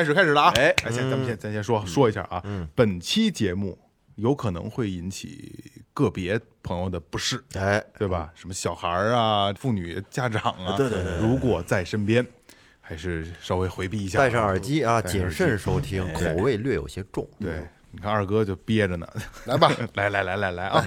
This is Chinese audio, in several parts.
开始开始了啊！哎先咱们先咱先说说一下啊，嗯。本期节目有可能会引起个别朋友的不适，哎，对吧？什么小孩儿啊、妇女家长啊，对对对对。如果在身边，还是稍微回避一下，戴上耳机啊，谨慎收听，口味略有些重。对，你看二哥就憋着呢，来吧，来来来来来啊！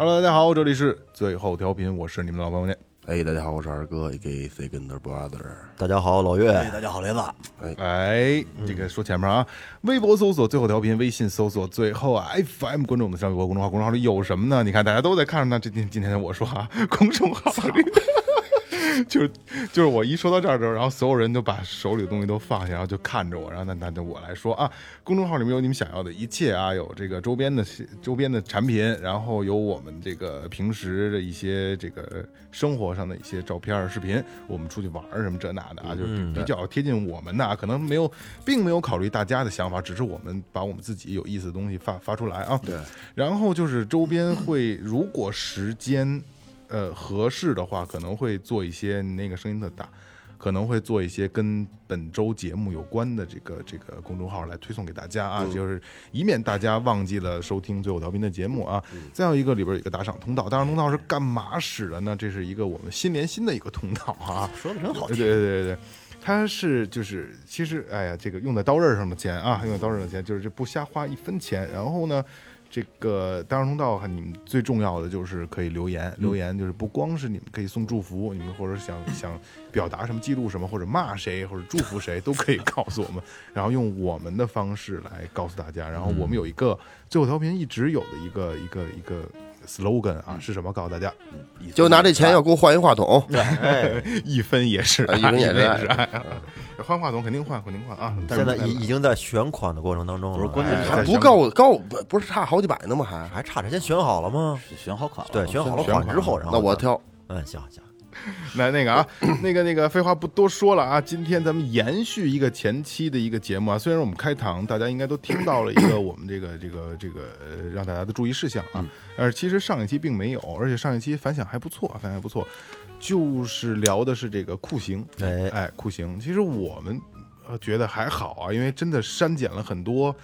Hello，大家好，这里是最后调频，我是你们的老朋友念。哎，大家好，我是二哥，A.K. Second Brother。大家好，老岳，大家好，雷子，哎，这个说前面啊，微博搜索最后调频，微信搜索最后啊 FM，关注我们的上微博公众号，公众号里有什么呢？你看大家都在看着呢。这今今天我说啊，公众号里。就是就是我一说到这儿的时候，然后所有人都把手里的东西都放下，然后就看着我，然后那那就我来说啊，公众号里面有你们想要的一切啊，有这个周边的周边的产品，然后有我们这个平时的一些这个生活上的一些照片、视频，我们出去玩什么这那的啊，就是比较贴近我们的啊，可能没有，并没有考虑大家的想法，只是我们把我们自己有意思的东西发发出来啊。对，然后就是周边会，如果时间。呃，合适的话，可能会做一些那个声音特大，可能会做一些跟本周节目有关的这个这个公众号来推送给大家啊，就是以免大家忘记了收听最后调频的节目啊。再有一个里边有一个打赏通道，打赏通道是干嘛使的呢？这是一个我们心连心的一个通道啊，说的真好对听。对对对对。它是就是，其实哎呀，这个用在刀刃上的钱啊，用在刀刃上的钱，就是这不瞎花一分钱。然后呢，这个大众通道，你们最重要的就是可以留言，留言就是不光是你们可以送祝福，你们或者想 想表达什么、记录什么，或者骂谁或者祝福谁，都可以告诉我们，然后用我们的方式来告诉大家。然后我们有一个最后调频一直有的一个一个一个 slogan 啊，是什么？告诉大家，就拿这钱要给我换一话筒。一分也是一分也是。换话筒肯定换，肯定换啊！现在已已经在选款的过程当中了，不是关键还不够够，不不是差好几百呢吗？还还差着，先选好了吗？选好款了，对，选好了款之后，然后，那我挑。嗯，行行，来那个啊，那个那个，废话不多说了啊，今天咱们延续一个前期的一个节目啊。虽然我们开堂大家应该都听到了一个我们这个 这个这个呃让大家的注意事项啊，但是其实上一期并没有，而且上一期反响还不错，反响还不错，就是聊的是这个酷刑，哎哎，酷刑。其实我们呃觉得还好啊，因为真的删减了很多，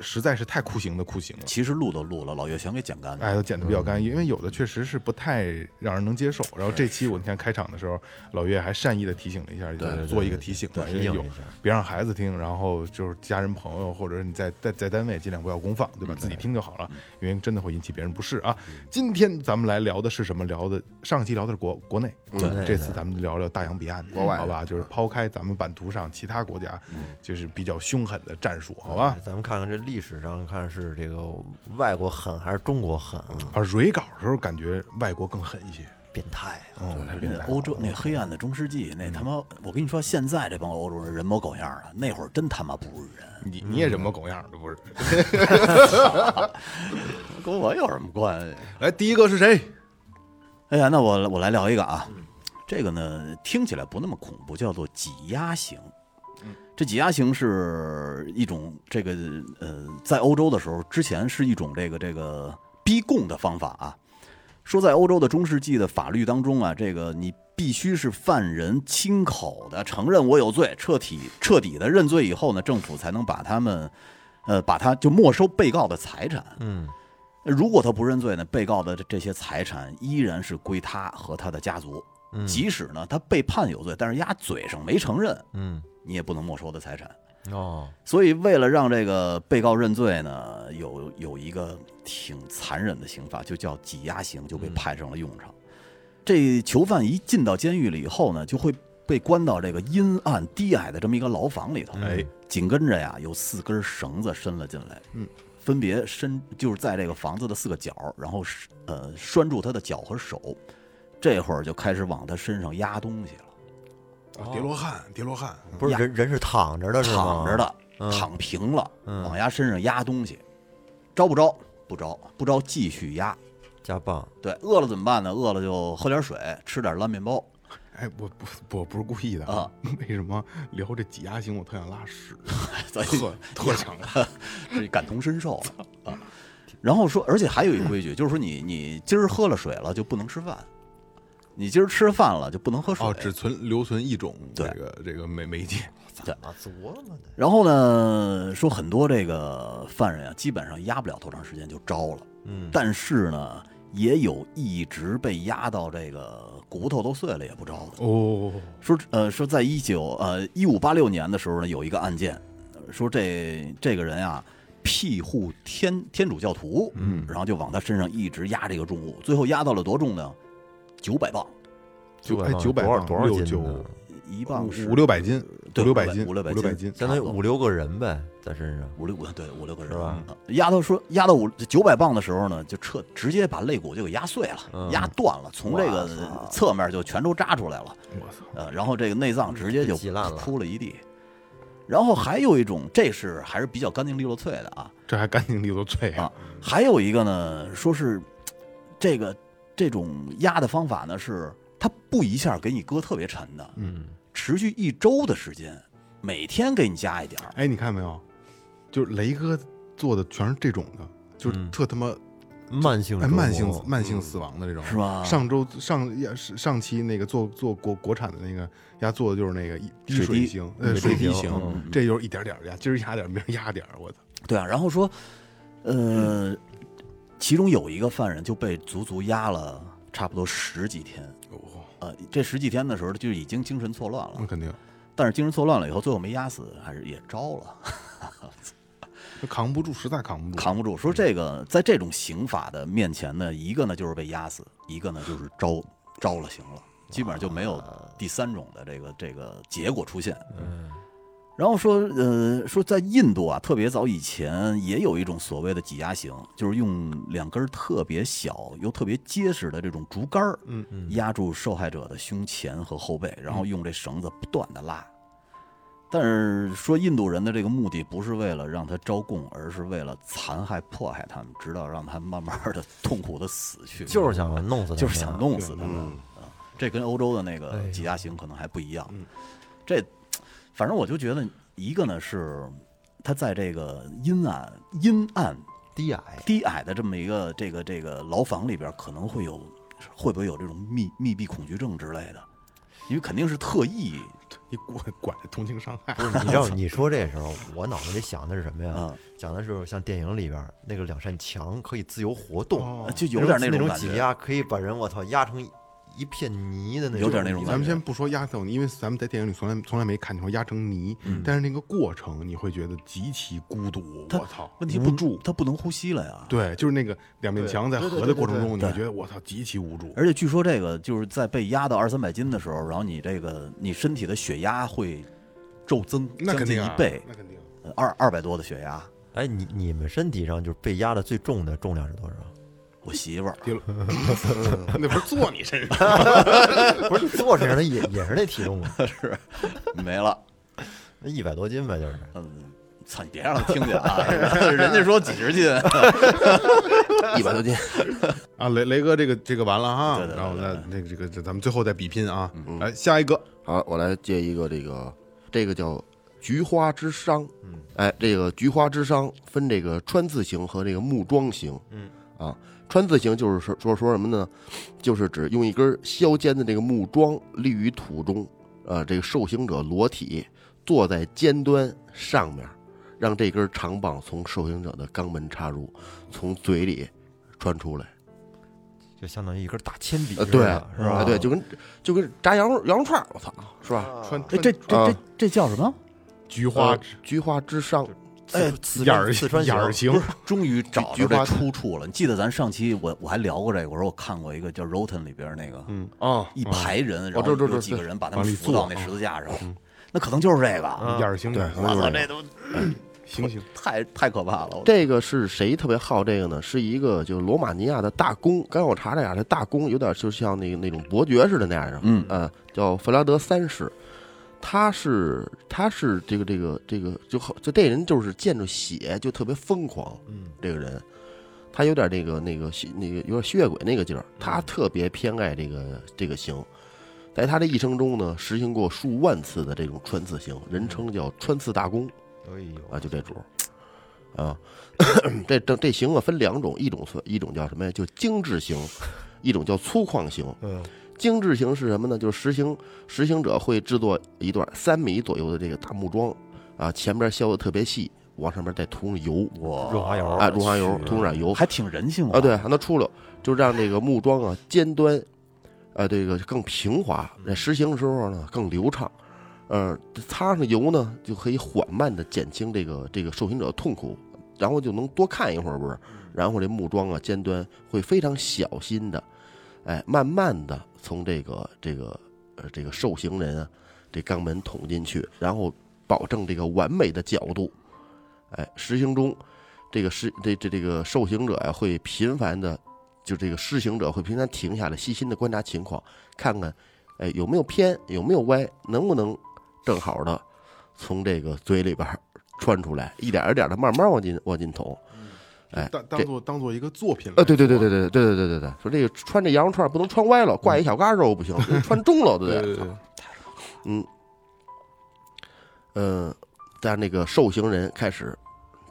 实在是太酷刑的酷刑了。其实录都录了，老岳想给剪干净。哎，都剪的比较干，因为有的确实是不太让人能接受。然后这期我你看开场的时候，老岳还善意的提醒了一下，就是做一个提醒吧，因为有别让孩子听，然后就是家人朋友或者你在在在单位尽量不要公放，对吧？自己听就好了，因为真的会引起别人不适啊。今天咱们来聊的是什么？聊的上期聊的是国国内，对这次咱们聊聊大洋彼岸，国外好吧？就是抛开咱们版图上其他国家，就是比较凶狠的战术，好吧？咱们看看这历史上看是这个外国狠还是中国狠啊？而蕊稿的时候感觉外国更狠一些，变态。欧洲那黑暗的中世纪，那他妈，我跟你说，现在这帮欧洲人人模狗样的，那会儿真他妈不是人，你你也人模狗样的不是？跟我有什么关系？来，第一个是谁？哎呀，那我我来聊一个啊，这个呢听起来不那么恐怖，叫做挤压刑。这挤压刑是一种这个呃，在欧洲的时候，之前是一种这个这个逼供的方法啊。说在欧洲的中世纪的法律当中啊，这个你必须是犯人亲口的承认我有罪，彻底彻底的认罪以后呢，政府才能把他们，呃，把他就没收被告的财产。嗯，如果他不认罪呢，被告的这这些财产依然是归他和他的家族。即使呢他被判有罪，但是压嘴上没承认，嗯，你也不能没收他财产。哦，所以为了让这个被告认罪呢，有有一个挺残忍的刑罚，就叫挤压刑，就被派上了用场。这囚犯一进到监狱里以后呢，就会被关到这个阴暗低矮的这么一个牢房里头。哎，紧跟着呀，有四根绳子伸了进来，嗯，分别伸就是在这个房子的四个角，然后呃拴住他的脚和手。这会儿就开始往他身上压东西了，啊叠罗汉，叠罗汉，不是人人是躺着的是吗？躺着的，嗯躺平了，嗯往压身上压东西，招不招？不招，不招继续压。加棒，对，饿了怎么办呢？饿了就喝点水，吃点烂面包。哎，我不我不是故意的啊，为什么聊这挤压型我特想拉屎，所以特特想拉，这 感同身受啊。然后说，而且还有一规矩，就是说你你今儿喝了水了就不能吃饭，你今儿吃饭了就不能喝水。哦，只存留存一种这个这个媒媒介，怎么琢磨的？然后呢，说很多这个犯人啊，基本上压不了多长时间就招了。嗯，但是呢，也有一直被压到这个骨头都碎了也不招的。哦，说呃说在一九呃一五八六年的时候呢，有一个案件，呃说这这个人啊庇护天天主教徒，嗯，然后就往他身上一直压这个重物，最后压到了多重呢？九百磅，九百九百磅多少多少斤呢？一磅是五六百斤，对五六百斤，五六百斤，斤相当于五六个人呗，在身上。五六个对五六个人。是吧？嗯压到说压到五九百磅的时候呢，就彻直接把肋骨就给压碎了，嗯。压断了，从这个侧面就全都扎出来了。我操，呃，然后这个内脏直接就挤烂了。铺了一地。然后还有一种，这是还是比较干净利落脆的啊。这还干净利落脆啊，还有一个呢，说是这个这种压的方法呢，是它不一下给你搁特别沉的，嗯，持续一周的时间，每天给你加一点儿。哎，你看没有？就是雷哥做的全是这种的，就是嗯特他妈慢性哎慢性磨慢性死亡的这种，是吧？上周上上期那个做做国国产的那个压做的就是那个一滴水滴水型，呃水滴型。型，这就是一点点压，今儿压点儿，明儿压点儿，我操！对啊，然后说，呃，其中有一个犯人就被足足压了差不多十几天。哦，呃，这十几天的时候就已经精神错乱了那，肯定但是精神错乱了以后，最后没压死，还是也招了。扛不住，实在扛不住，扛不住。说这个在这种刑法的面前呢，一个呢就是被压死，一个呢就是招招了刑了，基本上就没有第三种的这个这个结果出现。嗯然后说，呃，说在印度啊，特别早以前也有一种所谓的挤压型，就是用两根特别小又特别结实的这种竹竿儿，嗯嗯压住受害者的胸前和后背，然后用这绳子不断的拉。但是说印度人的这个目的不是为了让他招供，而是为了残害迫害他们，直到让他们慢慢的痛苦的死去。就是想弄死他们，就是想弄死他们嗯啊！这跟欧洲的那个哎挤压型可能还不一样嗯。这反正我就觉得，一个呢是他在这个阴暗、阴暗、低矮，低矮的这么一个这个这个牢房里边，可能会有会不会有这种密密闭恐惧症之类的？因为肯定是特意你管管着同情伤害，不是你知道 你说这时候，我脑子里想的是什么呀？啊，讲的是像电影里边那个两扇墙可以自由活动，哦就有点那种感觉。挤压，可以把人我操压成一片泥的那种，有点那种咱们先不说压成泥，因为咱们在电影里从来从来没看见过压成泥，但是那个过程你会觉得极其孤独。我操，问题不无助。他不能呼吸了呀。对，就是那个两面墙在合的过程中，你觉得我操极其无助。而且据说这个就是在被压到二三百斤的时候，然后你这个你身体的血压会骤增，将那肯定一倍，那肯定。呃二二百多的血压。哎，你你们身体上就是被压的最重的重量是多少？我媳妇儿，那不是坐你身上？不是你坐身上的也也是那体重啊，是没了，那一百多斤呗，就是。嗯，操你别让他听见啊！人家说几十斤，一百多斤，啊，雷雷哥，这个这个完了哈，对对对然后对那那个这个这咱们最后再比拼啊，来下一个，好，我来接一个这个，这个叫菊花之伤。嗯，哎，这个菊花之伤分这个川字形和这个木桩形。嗯，啊，穿字形就是说说说什么呢？就是指用一根削尖的这个木桩立于土中，呃，这个受刑者裸体坐在尖端上面，让这根长棒从受刑者的肛门插入，从嘴里穿出来。就相当于一根大铅笔呃，对，是吧？啊，对，就跟就跟炸羊肉羊肉串，我操，是吧？穿，这这这这叫什么？菊花菊花之上，哎，四眼儿四川行眼儿型，终于找到这出处了。你记得咱上期我我还聊过这个，我说我看过一个叫《Rotten》里边那个，嗯啊，一排人，然后这这这有几个人把他们扶到那十字架上，那可能就是这个。啊眼儿型，对眼儿型我操，可能就是这都行行，太太可怕了！这个是谁特别好这个呢？是一个就是罗马尼亚的大公。刚才我查了一下，这大公有点就像那个那种伯爵似的那样的，嗯呃，叫弗拉德三世。他是他是这个这个这个就好，就这人就是见着血就特别疯狂。嗯，这个人，他有点那个那个吸那个有点吸血鬼那个劲儿，他特别偏爱这个这个刑。在他的一生中呢，实行过数万次的这种穿刺刑，人称叫穿刺大公。哎呦，啊，就这主儿啊，这这这刑啊分两种，一种是一种叫什么呀？就精致刑，一种叫粗犷刑。嗯，精致型是什么呢？就是实行实行者会制作一段三米左右的这个大木桩啊，前边削的特别细，往上面再涂上油哇，润滑油啊，润滑油涂上点油还挺人性啊，对，让它出溜，就让这个木桩啊尖端啊这个更平滑，在实行的时候呢更流畅。呃，擦上油呢，就可以缓慢的减轻这个这个受刑者的痛苦，然后就能多看一会儿，不是？然后这木桩啊尖端会非常小心的，哎，慢慢的从这个这个呃这个受刑人啊这肛门捅进去，然后保证这个完美的角度。哎，实行中，这个施这这这个受刑者呀、会频繁的，就这个施行者会频繁停下来，细心的观察情况，看看，哎有没有偏，有没有歪，能不能正好的从这个嘴里边穿出来，一点一点的慢慢往进往进捅。哎，当当做当做一个作品来呃，对对对做对对对对对对对，说这个穿这羊肉串不能穿歪了，挂一小嘎肉不行，穿中了，对不对？对对对，嗯，呃，在那个受刑人开始，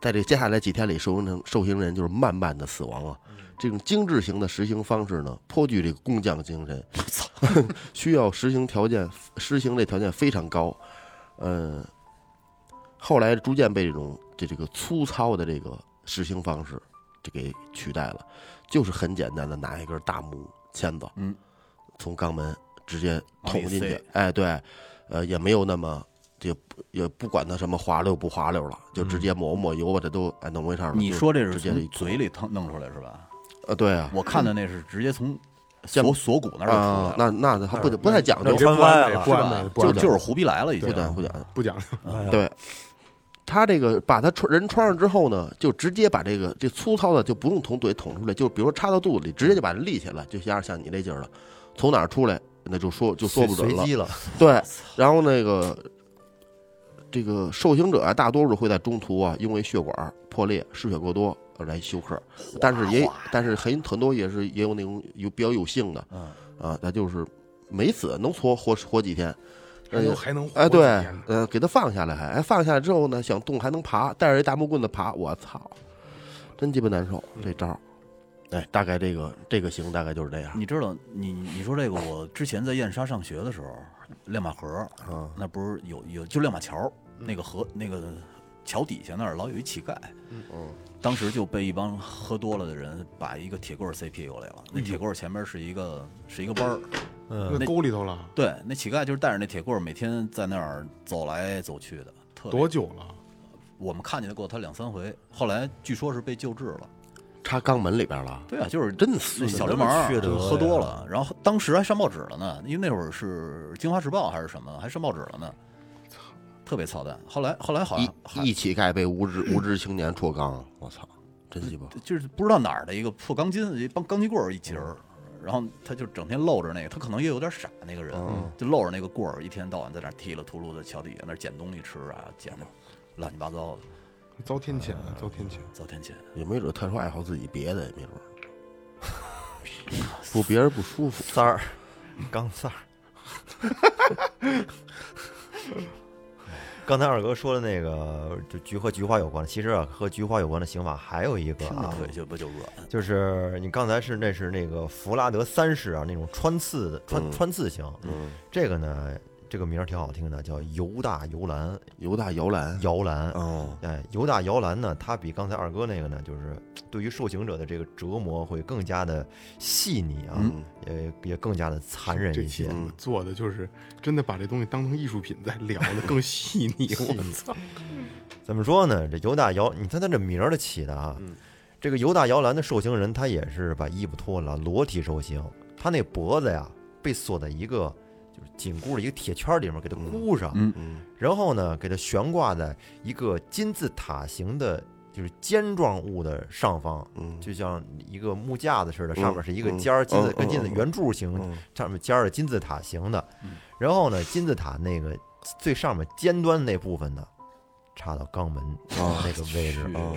在这接下来几天里，受刑人受刑人就是慢慢的死亡啊。这种精致型的实行方式呢，颇具这个工匠精神，需要实行条件，实行这条件非常高。呃，后来逐渐被这种这这个粗糙的这个实行方式就给取代了，就是很简单的拿一根大木签子，嗯，从肛门直接捅进去，哎，对，呃，也没有那么。也不也不管它什么滑溜不滑溜了，就直接抹抹油吧，这都哎弄回事儿了。你说这是直接嘴里腾弄出来是吧？呃，对啊，我看的那是直接从像锁锁骨那儿出来啊，，那那还不不太讲究那，穿歪了就就是胡逼来了已经不。讲不讲。不讲究。哎呀对，他这个把他穿人穿上之后呢，就直接把这个这粗糙的就不用从嘴捅出来，就比如说插到肚子里，直接就把人立起来，就像像你这劲儿了，从哪儿出来那就说 就说不准了。随机了，对，然后那个这个受刑者啊，大多数会在中途啊，因为血管破裂、失血过多而来休克，但是也但是很很多也是也有那种有比较有幸的，嗯。啊，那就是没死，能活活活几天。还能还能哎，对呃，给他放下来还，哎，放下来之后呢，想动还能爬，带着一大木棍子爬，我操，真鸡巴难受这招儿。哎，大概这个这个形大概就是这样。你知道，你你说这个，我之前在燕莎上学的时候，亮马河嗯，那不是有有就亮马桥那个河那个桥底下那儿老有一乞丐，嗯，当时就被一帮喝多了的人把一个铁棍儿塞屁股里了，那铁棍儿前面是一个是一个包儿，嗯。那沟里头了。对，那乞丐就是带着那铁棍儿每天在那儿走来走去的，特多久了？我们看见过他两三回，后来据说是被救治了。插肛门里边了，对啊，就是真孙子小流氓儿缺德喝多了，然后当时还上报纸了呢，因为那会儿是《京华时报》还是什么，还上报纸了呢，特别操蛋。后来后来好像一一乞丐被无知 无知青年戳肛，我操，真鸡巴！就是不知道哪儿的一个破钢筋，一帮钢筋棍儿一截儿，然后他就整天露着那个，他可能也有点傻，那个人、嗯就露着那个棍儿，一天到晚在那儿踢了秃噜的桥底下那捡东西吃啊，捡的乱七八糟的，遭天谴了，遭天谴。遭天谴。也没准特殊爱好自己别的，也没准，不别人不舒服。三儿，钢三儿。刚才二哥说的那个，就菊和菊花有关的，其实啊，和菊花有关的刑法还有一个啊，腿就不就软，就是你刚才是那是那个弗拉德三世啊，那种穿刺的穿嗯。穿刺刑，嗯。这个呢，这个名儿挺好听的，叫犹大摇篮。犹大摇篮，摇篮，哦，哎，犹大摇篮呢，它比刚才二哥那个呢，就是对于受刑者的这个折磨会更加的细腻啊，嗯也也更加的残忍一些。做的就是真的把这东西当成艺术品在聊的更细腻，我 操！怎么说呢？这犹大摇，你看他这名儿的起的啊，这个犹大摇篮的受刑人，他也是把衣服脱了，裸体受刑，他那脖子呀被锁在一个就是紧箍的一个铁圈里面，给它箍上，嗯嗯然后呢，给它悬挂在一个金字塔形的，就是尖状物的上方，嗯就像一个木架子似的，上面是一个嗯尖儿，金字嗯嗯嗯跟金字圆柱形，嗯上面尖儿的金字塔形的。然后呢，金字塔那个最上面尖端那部分呢，插到肛门哦那个位置。哦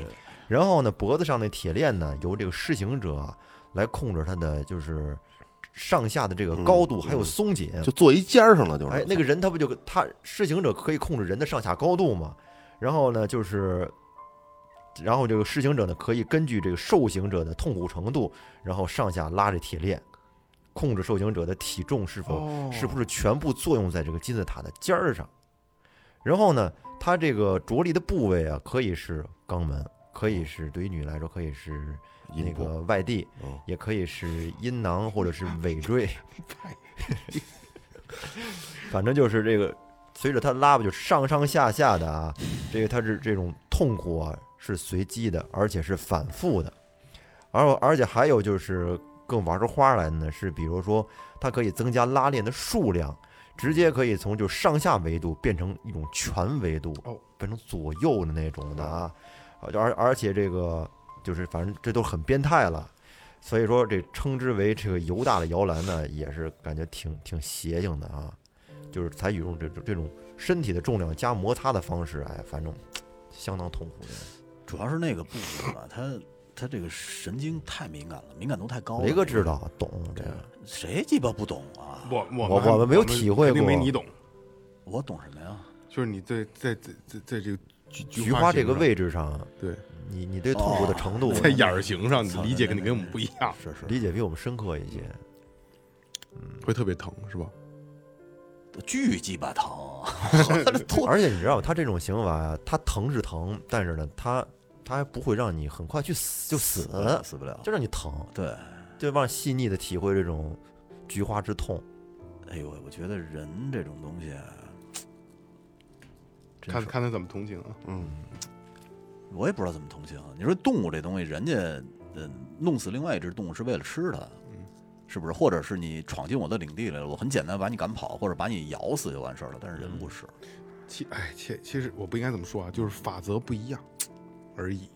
然后呢，脖子上那铁链呢，由这个施行者啊来控制它的就是上下的这个高度，嗯还有嗯松紧。就坐一尖儿上了，就是。哎，那个人他不就他施行者可以控制人的上下高度嘛？然后呢，就是，然后这个施行者呢可以根据这个受刑者的痛苦程度，然后上下拉着铁链，控制受刑者的体重是否、哦是不是全部作用在这个金字塔的尖儿上。然后呢，它这个着力的部位啊，可以是肛门，可以是对于女来说可以是那个外地嗯，也可以是阴囊或者是尾椎。反正就是这个，随着他拉吧，就上上下下的啊，这个他是这种痛苦啊，是随机的，而且是反复的，而而且还有就是更玩出花来的呢，是比如说它可以增加拉链的数量，直接可以从就上下维度变成一种全维度哦，变成左右的那种的啊，而而且这个就是反正这都很变态了。所以说，这称之为这个犹大的摇篮呢，也是感觉挺挺邪性的啊，就是采取用这种这种身体的重量加摩擦的方式，哎，反正相当痛苦的。主要是那个部分吧，他他这个神经太敏感了，敏感度太高了。雷哥知道懂这个，谁鸡巴不懂啊？我我我我们没有体会肯定没过你懂。我懂什么呀？就是你在在在在在这个菊菊花这个，位置上，对，你你对痛苦的程度在眼儿形上，你理解肯定跟我们不一样，是是，理解比我们深刻一些。嗯会特别疼，是吧？巨鸡巴疼，而且你知道吗？他这种刑罚呀，他疼是疼，但是呢，他他还不会让你很快去死就死，死不了。就让你疼，对，就往细腻的体会这种菊花之痛。哎呦，我觉得人这种东西看看他怎么同情啊。嗯，我也不知道怎么同情。你说动物这东西，人家呃弄死另外一只动物是为了吃它，是不是？或者是你闯进我的领地来了，我很简单把你赶跑，或者把你咬死就完事儿了。但是人不是，其哎，其其实我不应该怎么说啊，就是法则不一样而已，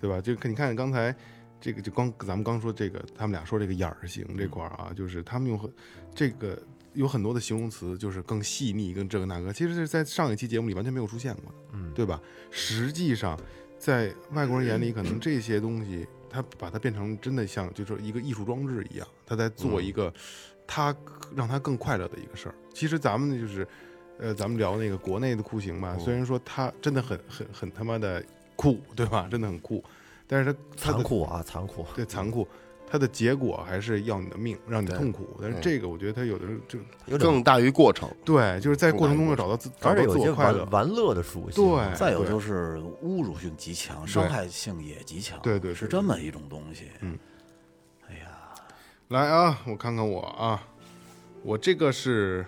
对吧？就看你看刚才这个，就刚咱们刚说这个，他们俩说这个眼儿型这块儿啊，就是他们用很这个有很多的形容词，就是更细腻，跟这个那个，其实是在上一期节目里完全没有出现过的，嗯，对吧？实际上，在外国人眼里，可能这些东西，他把它变成真的像就是一个艺术装置一样，他在做一个他让他更快乐的一个事儿。其实咱们就是，呃，咱们聊那个国内的酷刑吧，虽然说他真的很很很他妈的酷，对吧？真的很酷，但是他残酷啊，残酷。对残酷。它的结果还是要你的命，让你痛苦。但是这个，我觉得它有的时候就有更大于过程。对，就是在过程中要找到自，找到而且有些自我快乐玩。玩乐的属性。对再有就是侮辱性极强，伤害性也极强，对对对是这么一种东西。嗯，哎呀，来啊，我看看我啊，我这个是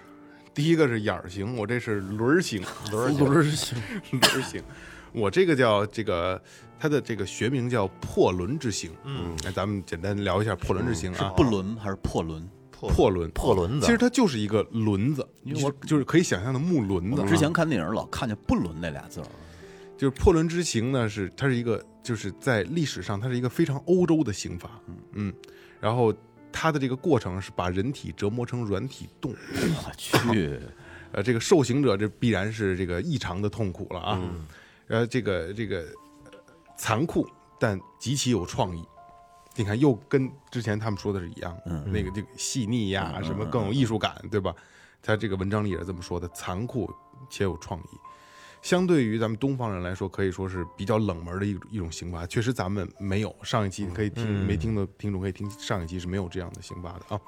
第一个是眼儿型，我这是轮儿型，轮儿轮儿型，轮儿型。我这个叫这个，它的这个学名叫破轮之刑。嗯，哎，咱们简单聊一下破轮之刑啊。是不轮还是破轮？破轮，破轮。子。其实它就是一个轮子，因为我就是可以想象的木轮子。啊。之前看电影老看见“不轮”那俩字儿，就是破轮之刑呢，是它是一个，就是在历史上它是一个非常欧洲的刑法，嗯，然后它的这个过程是把人体折磨成软体动物，我去，呃，这个受刑者这必然是这个异常的痛苦了啊，呃，这个这个呃残酷但极其有创意。你看，又跟之前他们说的是一样，嗯那个这个细腻呀，什么更有艺术感，对吧？他这个文章里也是这么说的，残酷且有创意。相对于咱们东方人来说，可以说是比较冷门的一一种刑罚。确实，咱们没有上一期可以听、没听的听众可以听上一期是没有这样的刑罚的啊。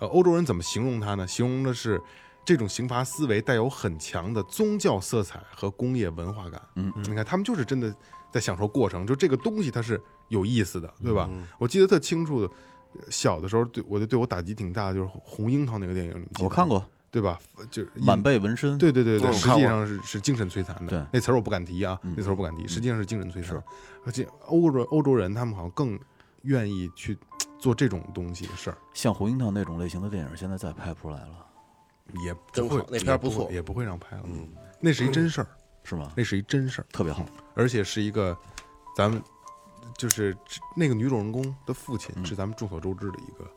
呃，欧洲人怎么形容它呢？形容的是这种刑罚思维带有很强的宗教色彩和工业文化感。嗯，你看他们就是真的在享受过程，就这个东西它是有意思的，对吧？我记得特清楚的，小的时候对我就对我打击挺大的，就是《红樱桃》那个电影，我看，过。对吧？就是满背纹身，对对对对，实际上是是精神摧残的。对。嗯那词儿我不敢提啊，那词儿我不敢提，实际上是精神摧残。而且欧洲欧洲人他们好像更愿意去做这种东西的事儿，像红樱桃那种类型的电影，现在再拍不出来了，也不会真好那片不错也不会让拍了。嗯，那是一真事儿，是吗？那是一真事儿，特别好，而且是一个咱们就是那个女主人公的父亲嗯是咱们众所周知的一个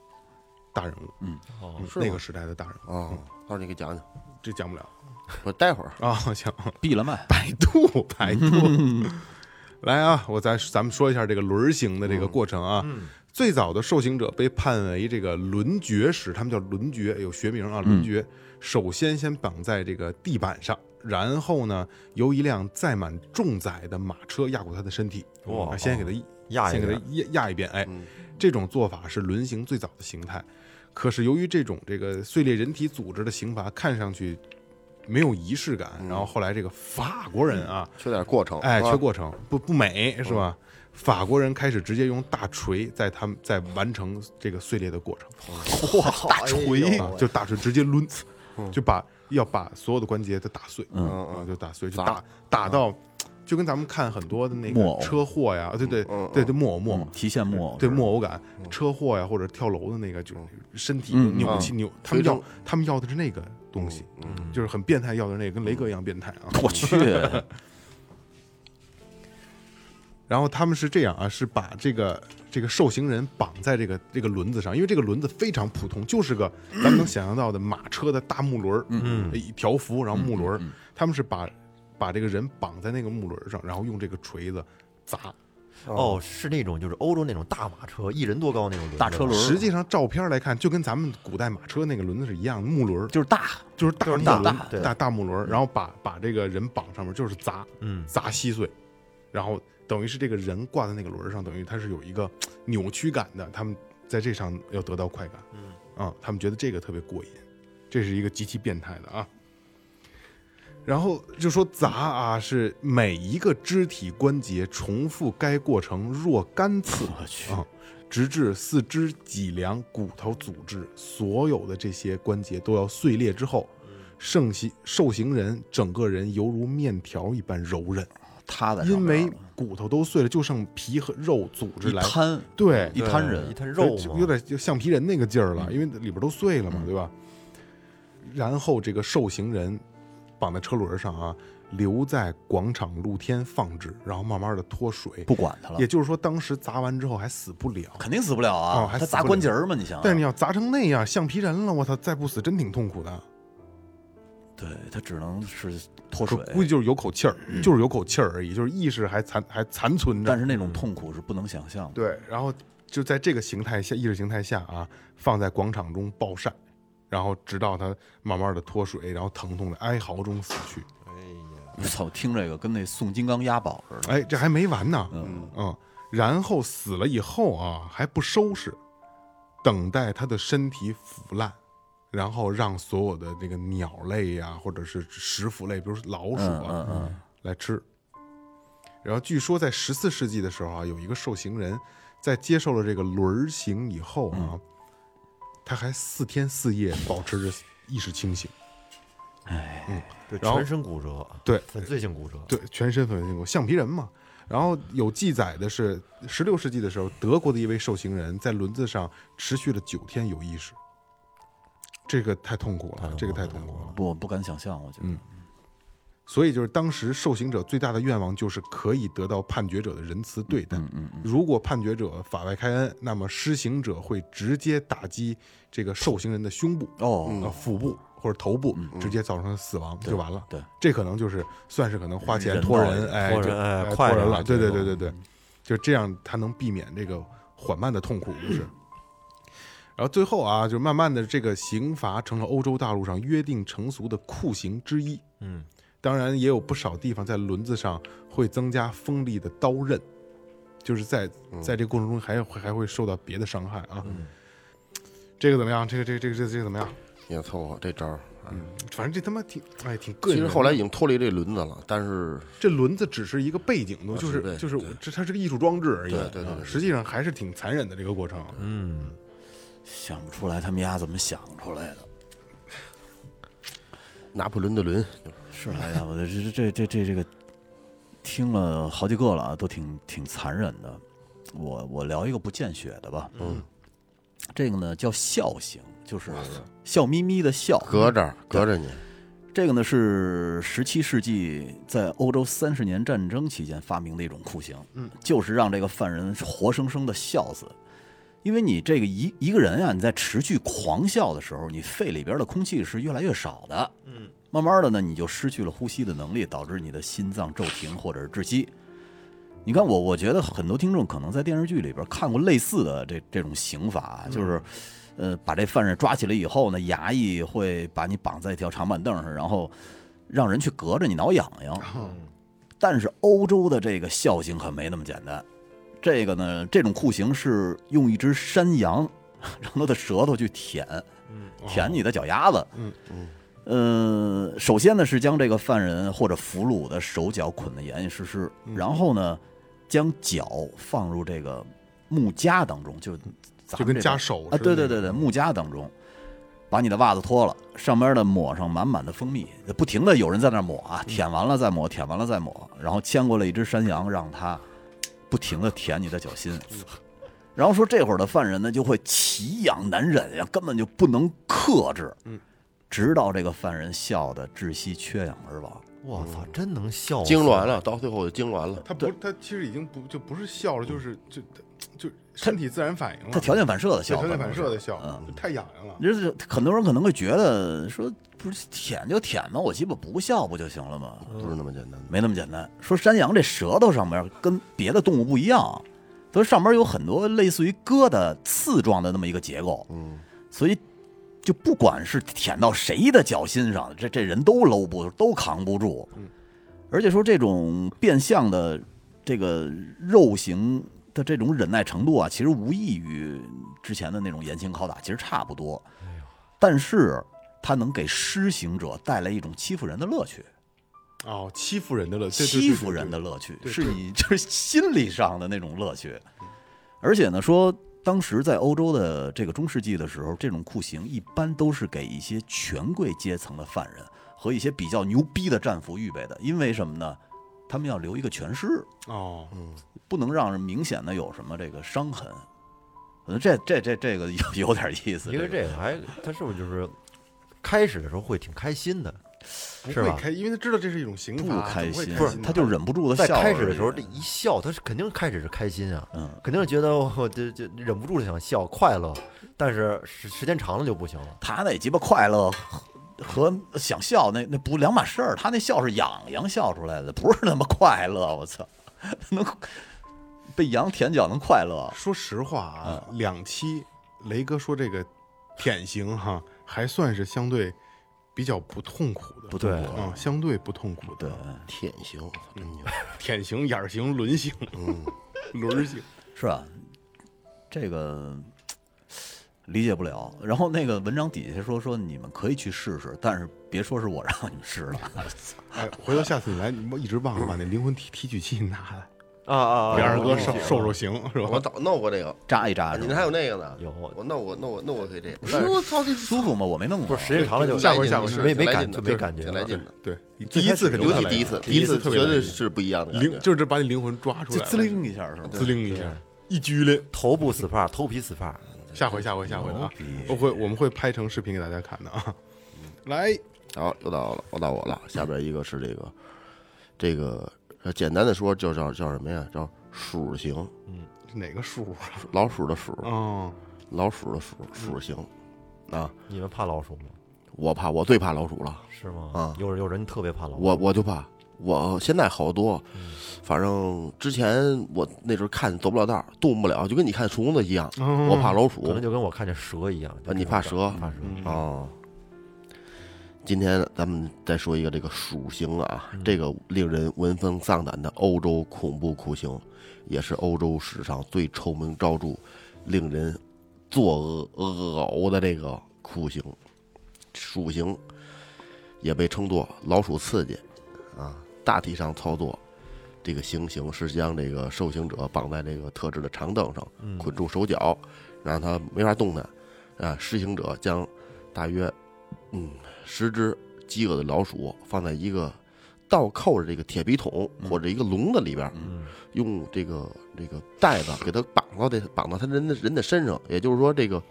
大人物，哦嗯那个时代的大人物。啊，到时候你给讲讲，这讲不了我待会儿啊，行。闭了麦，百度，百度。来啊，我咱咱们说一下这个轮儿型的这个过程啊。最早的受刑者被判为这个轮决时，他们叫轮决，有学名啊。轮决首先先绑在这个地板上，然后呢，由一辆载满重载的马车压过他的身体，哇啊先给他压先给他压压压一遍，哎，嗯这种做法是轮刑最早的形态。可是由于这种这个碎裂人体组织的刑罚看上去没有仪式感，然后后来这个法国人啊，缺点过程，哎，啊缺过程不不美是吧？法国人开始直接用大锤在他们在完成这个碎裂的过程，哇，大锤啊，就大锤直接抡，就把要把所有的关节都打碎，嗯嗯，就打碎，就打打到，就跟咱们看很多的那个车祸呀，对对嗯对对木偶木偶。嗯，提线木偶，对木偶感，车祸呀或者跳楼的那个，就是身体嗯扭起扭，他们要他们要的是那个东西，嗯。就是很变态，要的是那个跟雷哥一样变态啊。我去，然后他们是这样啊，是把这个这个受刑人绑在这个这个轮子上，因为这个轮子非常普通，就是个咱们能想象到的马车的大木轮，嗯，一条幅，然后木轮，他们是把把这个人绑在那个木轮上，然后用这个锤子砸。哦，是那种就是欧洲那种大马车，一人多高那种大车轮实际上照片来看，就跟咱们古代马车那个轮子是一样的，木轮就是大，就是大大木轮大大大木轮，然后把把这个人绑上面，就是砸，嗯。砸稀碎，然后等于是这个人挂在那个轮儿上，等于他是有一个 扭曲感的，他们在这上要得到快感，嗯。啊，他们觉得这个特别过瘾，这是一个极其变态的啊。然后就说砸啊，是每一个肢体关节重复该过程若干次我去，啊，直至四肢、脊梁、骨头组织所有的这些关节都要碎裂之后，受刑受刑人整个人犹如面条一般柔韧，塌在上面因为骨头都碎了，就剩皮和肉组织来，一滩对，一摊人一，摊肉嘛，有点就橡皮人那个劲儿了，因为里边都碎了嘛，对吧？然后这个受刑人绑在车轮上啊，留在广场露天放置，然后慢慢的脱水。不管他了也，就是说，当时砸完之后还死不了。肯定死不了哦啊，他砸还死不了关节儿嘛，你想想，但是你要砸成那样，橡皮人了，我操，再不死真挺痛苦的。对他只能是脱水，估计就是有口气儿，就是有口气儿而已，就是意识还残还残存着。但是那种痛苦是不能想象的。对，然后就在这个形态下，意识形态下啊，放在广场中暴晒，然后直到他慢慢的脱水，然后疼痛的哀嚎中死去。哎呀我操，听这个跟那宋金刚押宝似的。哎，这还没完呢，嗯，嗯，然后死了以后啊，还不收拾，等待他的身体腐烂，然后让所有的这个鸟类呀、或者是食腐类，比如说老鼠啊，嗯嗯来吃。然后据说在十四世纪的时候啊，有一个受刑人在接受了这个轮儿刑以后啊，嗯他还四天四夜保持着意识清醒，对，然后全身骨折，对粉碎性骨折，对，全身粉碎性骨橡皮人嘛。然后有记载的是，十六世纪的时候，德国的一位受刑人在轮子上持续了九天有意识，这个太痛苦了，这个太痛苦了。不，我不敢想象，我觉得嗯所以就是当时受刑者最大的愿望就是可以得到判决者的仁慈对待。嗯嗯嗯，如果判决者法外开恩，那么施行者会直接打击这个受刑人的胸部、哦，呃腹部或者头部，直接造成他死亡就完了。对，这可能就是算是可能花钱托人，哎，托人了。对对对对对，就这样，他能避免这个缓慢的痛苦，就是。然后最后啊，就慢慢的这个刑罚成了欧洲大陆上约定成俗的酷刑之一。嗯，当然也有不少地方在轮子上会增加锋利的刀刃，就是在在这个过程中还会还会受到别的伤害啊。这个怎么样？这个这个这个这个这个怎么样？也凑合这招儿。嗯，反正这他妈挺哎挺膈应人的。其实后来已经脱离这轮子了，但是这轮子只是一个背景就是就是这它是个艺术装置而已。对对对实际上还是挺残忍的这个过程。嗯，想不出来他们丫怎么想出来的。拿破仑的伦，是哎呀，我这这这这这这个听了好几个了啊，都挺挺残忍的。我我聊一个不见血的吧，嗯，这个呢叫笑刑，就是笑眯眯的笑。隔着隔着你，这个呢是十七世纪在欧洲三十年战争期间发明的一种酷刑，嗯，就是让这个犯人活生生的笑死。因为你这个一一个人啊，你在持续狂笑的时候，你肺里边的空气是越来越少的，嗯，慢慢的呢，你就失去了呼吸的能力，导致你的心脏骤停或者是窒息。你看我，我觉得很多听众可能在电视剧里边看过类似的这这种刑法，就是，呃，把这犯人抓起来以后呢，衙役会把你绑在一条长板凳上，然后让人去隔着你挠痒痒。但是欧洲的这个笑刑可没那么简单，这个呢，这种酷刑是用一只山羊，让它的舌头去舔，舔你的脚丫子。嗯嗯。呃，首先呢是将这个犯人或者俘虏的手脚捆得严严实实，然后呢，将脚放入这个木夹当中，就咱就跟夹手似的对对对对，木夹当中，把你的袜子脱了，上边呢抹上满满的蜂蜜，不停的有人在那抹啊，舔完了再抹，舔完了再抹，然后牵过来一只山羊，让它不停的舔你的脚心。然后说这会儿的犯人呢就会奇痒难忍呀，根本就不能克制，嗯，直到这个犯人笑得窒息缺氧而亡。我操，真能笑，痉挛了，到最后就痉挛了。他不，他其实已经不就不是笑了，就是就就身体自然反应了。他条件反射的笑，条件反射的笑嗯，太痒痒了。就是很多人可能会觉得说，不是舔就舔嘛，我鸡巴不笑不就行了吗？不是那么简单的。没那么简单。说山羊这舌头上面跟别的动物不一样，它上面有很多类似于疙瘩刺状的那么一个结构，嗯，所以就不管是舔到谁的脚心上，这这人都搂不都扛不住。而且说这种变相的这个肉刑的这种忍耐程度啊，其实无异于之前的那种严刑拷打，其实差不多。但是它能给施行者带来一种欺负人的乐趣。哦，欺负人的乐，欺负人的乐趣，是你就是心理上的那种乐趣。而且呢，说当时在欧洲的这个中世纪的时候，这种酷刑一般都是给一些权贵阶层的犯人和一些比较牛逼的战俘预备的，因为什么呢？他们要留一个全尸，哦，不能让人明显的有什么这个伤痕。我觉得这这这这个有有点意思，因为这这个还他是不是就是开始的时候会挺开心的，是吧？不会开，因为他知道这是一种刑不罚，开心不是他就忍不住的在笑。开始的时候，这一笑，他是肯定开始是开心啊，嗯，肯定是觉得我这这忍不住的想笑，快乐，但是时时间长了就不行了。他那鸡巴快乐和和想笑那那不两码事儿，他那笑是痒痒笑出来的，不是那么快乐。我操，能被羊舔脚能快乐？说实话啊，嗯两期雷哥说这个舔型哈，还算是相对比较不痛苦的，不痛苦啊，相对不痛苦对的。，舔型，真牛。舔型、眼儿刑、轮型、嗯，轮儿刑，是吧？这个理解不了。然后那个文章底下说说你们可以去试试，但是别说是我让你们试了。哎，回头下次你来，你一直忘了把那灵魂提提取器拿来，啊啊给二哥受受受刑是吧？我早弄过这个，扎一扎你那还有那个呢？有我弄过，弄过，弄过可以这个。但是我操，这舒服吗？我没弄过。不是时间长了就下回下回是没没感挺来劲没感觉挺来劲的。对，第一次肯定尤其第一次，第一次特别绝对是不一样的灵，就是把你灵魂抓出来，就滋灵一下是吧？滋灵一下，一拘灵。头部 SPA，头皮 SPA，下回下回下回啊，我会我们会拍成视频给大家看的啊。来，好，又到了，又到我了。下边一个是这个，这个呃简单的说就叫叫什么呀？叫鼠刑，哪个鼠啊？老鼠的鼠，哦，老鼠的鼠，鼠形啊！你们怕老鼠吗？我怕，我最怕老鼠了，是吗？啊有人有人特别怕老鼠，我我就怕。我现在好多，反正之前我那时候看走不了道，动不了，就跟你看虫子一样。哦我怕老鼠可能就跟我看见蛇一样。啊你怕蛇怕蛇。嗯哦。今天咱们再说一个这个鼠刑啊，这个令人闻风丧胆的欧洲恐怖酷刑，也是欧洲史上最臭名昭著、令人作恶恶呕的这个酷刑。鼠刑也被称作老鼠刺激啊。大体上操作，这个行刑是将这个受刑者绑在这个特制的长凳上，捆住手脚，让他没法动弹。啊，施行者将大约嗯十只饥饿的老鼠放在一个倒扣着这个铁皮桶或者一个笼子里边，用这个这个袋子给它绑到这绑到它人的人的身上，也就是说，这个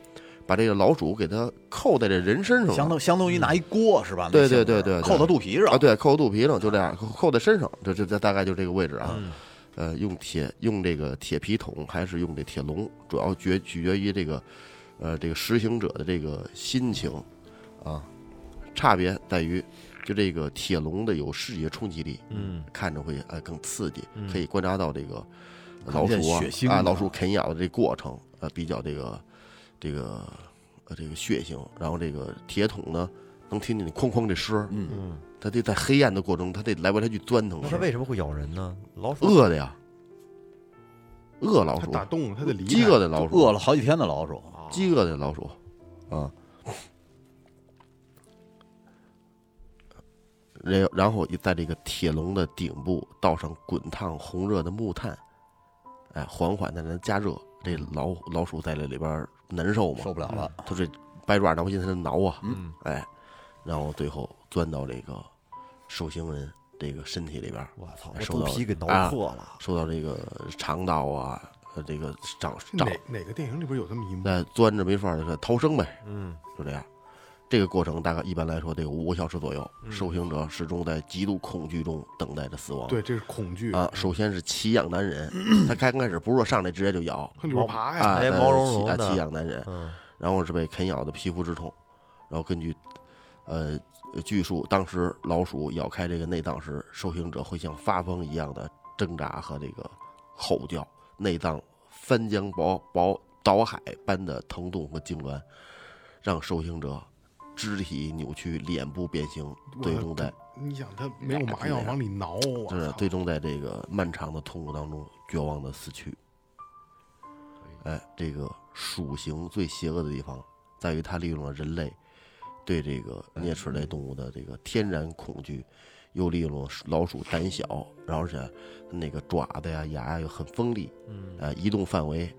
把这个老鼠给它扣在这人身上了，相当相当于拿一锅是吧？对对对对对扣到肚皮上。啊，对，扣肚皮上就这样，扣扣在身上，这这这大概就这个位置啊。呃，用铁用这个铁皮桶还是用这铁笼，主要决取决于这个呃这个实行者的这个心情啊，差别在于就这个铁笼的有视觉冲击力，嗯，看着会呃更刺激，可以观察到这个老鼠啊老鼠啃咬的这过程，呃比较这个这个呃这个血腥，然后这个铁桶呢能听见你哐哐这声儿，嗯。它得在黑暗的过程中，它得来回来去钻腾那，它为什么会咬人呢？老鼠？饿的呀，饿老鼠，他打洞它，得离饥饿的老鼠，饿了好几天的老鼠，饥饿的老鼠，啊，然然后在这个铁笼的顶部倒上滚烫红热的木炭，哎，缓缓的让它加热。这老老鼠在这里边难受嘛，受不了了。它这掰爪挠不进它的挠啊，嗯，哎，然后最后钻到这个受刑人这个身体里边儿，我操，受到皮给挠啊破了。受到这个肠道啊，呃这个长长哪哪个电影里边有这么一幕？那钻着没法儿逃生呗，嗯，就这样。这个过程大概一般来说得有五个小时左右，嗯。受刑者始终在极度恐惧中等待着死亡。对，这是恐惧啊，首先是奇痒难忍，他刚开始不是说上来直接就咬看里边爬呀，毛茸茸的奇痒难忍，嗯，然后是被啃咬的皮肤之痛，然后根据呃据述，当时老鼠咬开这个内脏时，受刑者会像发疯一样的挣扎和这个吼叫，内脏翻江倒倒倒海般的疼痛和痉挛，让受刑者肢体扭曲、脸部变形，最终在你想他没有麻药往里挠，是最终在这个漫长的痛苦当中绝望的死去。哎，这个鼠形最邪恶的地方在于它利用了人类对这个啮齿类动物的这个天然恐惧，又利用了老鼠胆小，然后而且那个爪子呀、牙呀又很锋利，嗯，呃，移动范围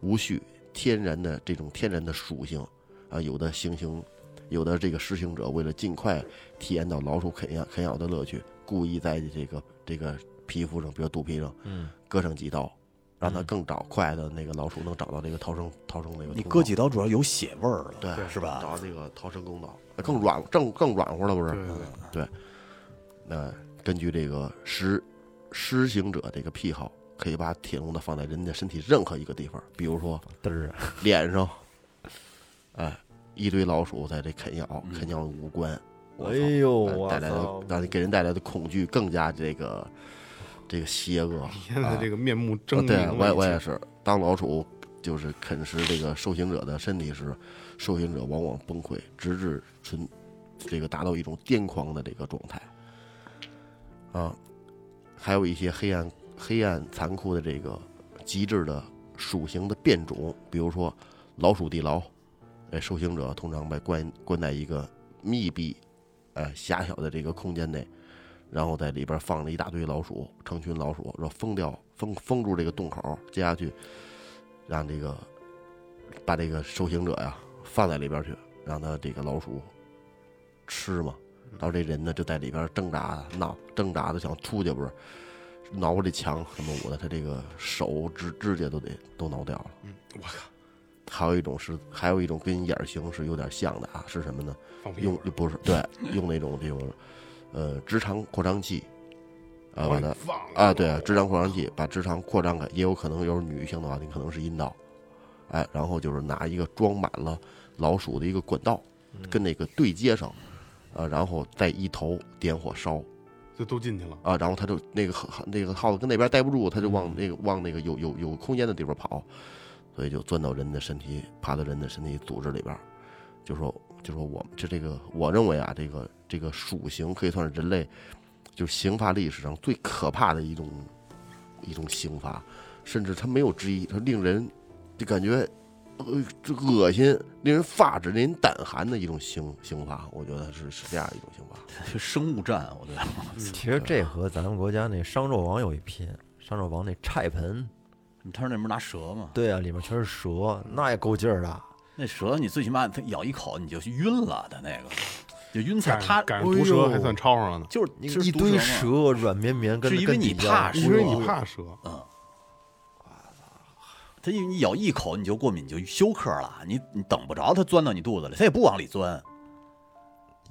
无序，天然的这种天然的属性啊，有的行刑，有的这个施行者为了尽快体验到老鼠啃咬啃咬的乐趣，故意在这个这个皮肤上，比如肚皮上，嗯，割上几刀，让它更找快的那个老鼠能找到这个逃生逃生那个。你割几刀主要有血味儿了，对是吧？找到这个逃生通道，更软正更软和了，不是？对对对，那根据这个施施行者这个癖好，可以把铁笼子放在人的身体任何一个地方，比如说嘚儿啊，脸上，哎，一堆老鼠在这啃咬，啃咬五官，我操哎呦，带来的，让你给人带来的恐惧更加这个这个邪恶。现在这个面目狰狞，呃对，我也我也是，当老鼠就是啃食这个受刑者的身体时，受刑者往往崩溃，直至纯这个达到一种癫狂的这个状态。啊，还有一些黑暗、黑暗、残酷的这个极致的属刑的变种，比如说老鼠地牢。哎，受刑者通常被关关在一个密闭、呃狭小的这个空间内，然后在里边放了一大堆老鼠，成群老鼠，然后封掉、封封住这个洞口，接下去让这个把这个受刑者呀放在里边去，让他这个老鼠吃嘛。然后这人呢就在里边挣扎闹，挣扎的想出去，不是挠这墙什么我的，他这个手指指甲都得都挠掉了。嗯，我靠，还有一种是，还有一种跟眼型是有点像的啊，是什么呢？用不是对，用那种这种呃直肠扩张器啊，把它啊，对直肠扩张器把直肠扩张开，也有可能有女性的话，你可能是阴道，哎，然后就是拿一个装满了老鼠的一个管道，跟那个对接上，啊，然后再一头点火烧。就都进去了，啊，然后他就那个耗那个耗子跟那边待不住，他就往那个往那个有有有空间的地方跑，所以就钻到人的身体，爬到人的身体组织里边儿，就说就说我们这这个，我认为啊，这个这个鼠刑可以算是人类就是刑罚历史上最可怕的一种一种刑罚，甚至它没有之一，它令人就感觉呃这恶心、令人发指、令人胆寒的一种刑刑罚，我觉得是是这样一种刑罚。生物战，我觉得。其实这和咱们国家那商纣王有一拼，商纣王那菜盆，他说那不是拿蛇吗？对啊，里面全是蛇，那也够劲儿的。那蛇你最起码它咬一口你就晕了的那个，就晕菜。赶它赶上毒蛇还算超上了呢，就是一一堆蛇软绵绵，跟是因为你怕蛇，因为你怕蛇。嗯它一你咬一口你就过敏，你就休克了。你你等不着它钻到你肚子里，它也不往里钻，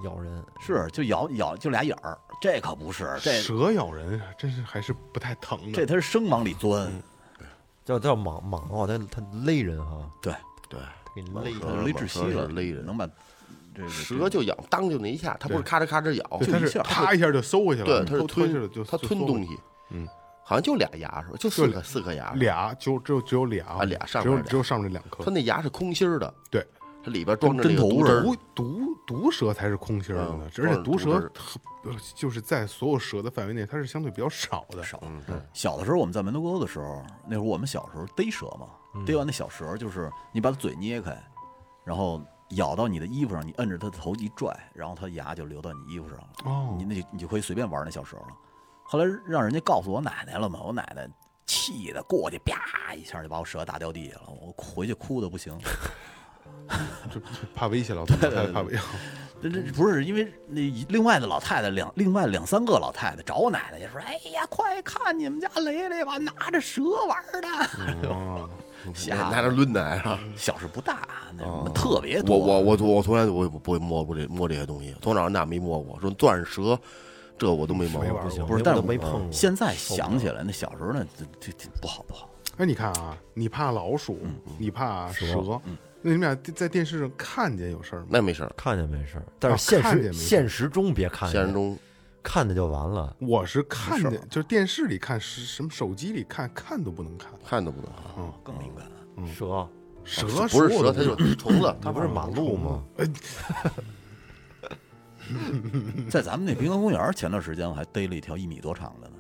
咬人。是就咬咬就俩眼儿。这可不是，这蛇咬人真是还是不太疼的。这它是生往里钻，叫叫蟒蟒啊，它它勒人哈，对，对，给你勒勒窒息了，是勒人能把这个蛇就咬，当就那一下，它不是咔哧咔哧咬，对，它是就一下啪一下就收回去了，对，它是偷偷去了就吞，它吞东西，嗯，好像就俩牙是吧？就四个四颗牙，俩就只有只有俩啊俩上面只有只有上面这两颗它。那牙是空心儿的，对，它里边装着那个跟针头毒毒毒毒蛇才是空心儿的而且毒蛇就是在所有蛇的范围内，它是相对比较少的。少。嗯，小的时候我们在门头沟的时候，那会儿我们小时候逮蛇嘛，逮完那小蛇就是你把它嘴捏开，然后咬到你的衣服上，你摁着它的头一拽，然后它牙就流到你衣服上了。哦你那就你就可以随便玩那小蛇了。后来让人家告诉我奶奶了嘛，我奶奶气的过去啪一下就把我蛇打掉地下了，我回去哭的不行。就 就怕威胁老太太，怕威胁。这这不是因为那另外的老太太两另外两三个老太太找我奶奶去说，哎呀，快看你们家雷雷吧，拿着蛇玩的。哦，吓拿着抡的是吧？小事不大，那哦特别多。我我我我从来我也不会摸过这摸这些东西，从小到大没摸过。说钻蛇，这我都没摸过。不是，但是没碰过。现在想起来，那小时候呢，这这这不好不好。哎，你看啊，你怕老鼠，你怕蛇，那你们俩在电视上看见有事儿吗？那没事儿，看见没事儿，但是现实看见没事现实中别看见，现实中看见就完了。我是看见，就是电视里看，是什么手机里看，看都不能看。看都不能看。更敏感。蛇，蛇不是蛇，它就是虫子。它不是马路吗？在咱们那滨河公园，前段时间我还逮了一条一米多长的呢。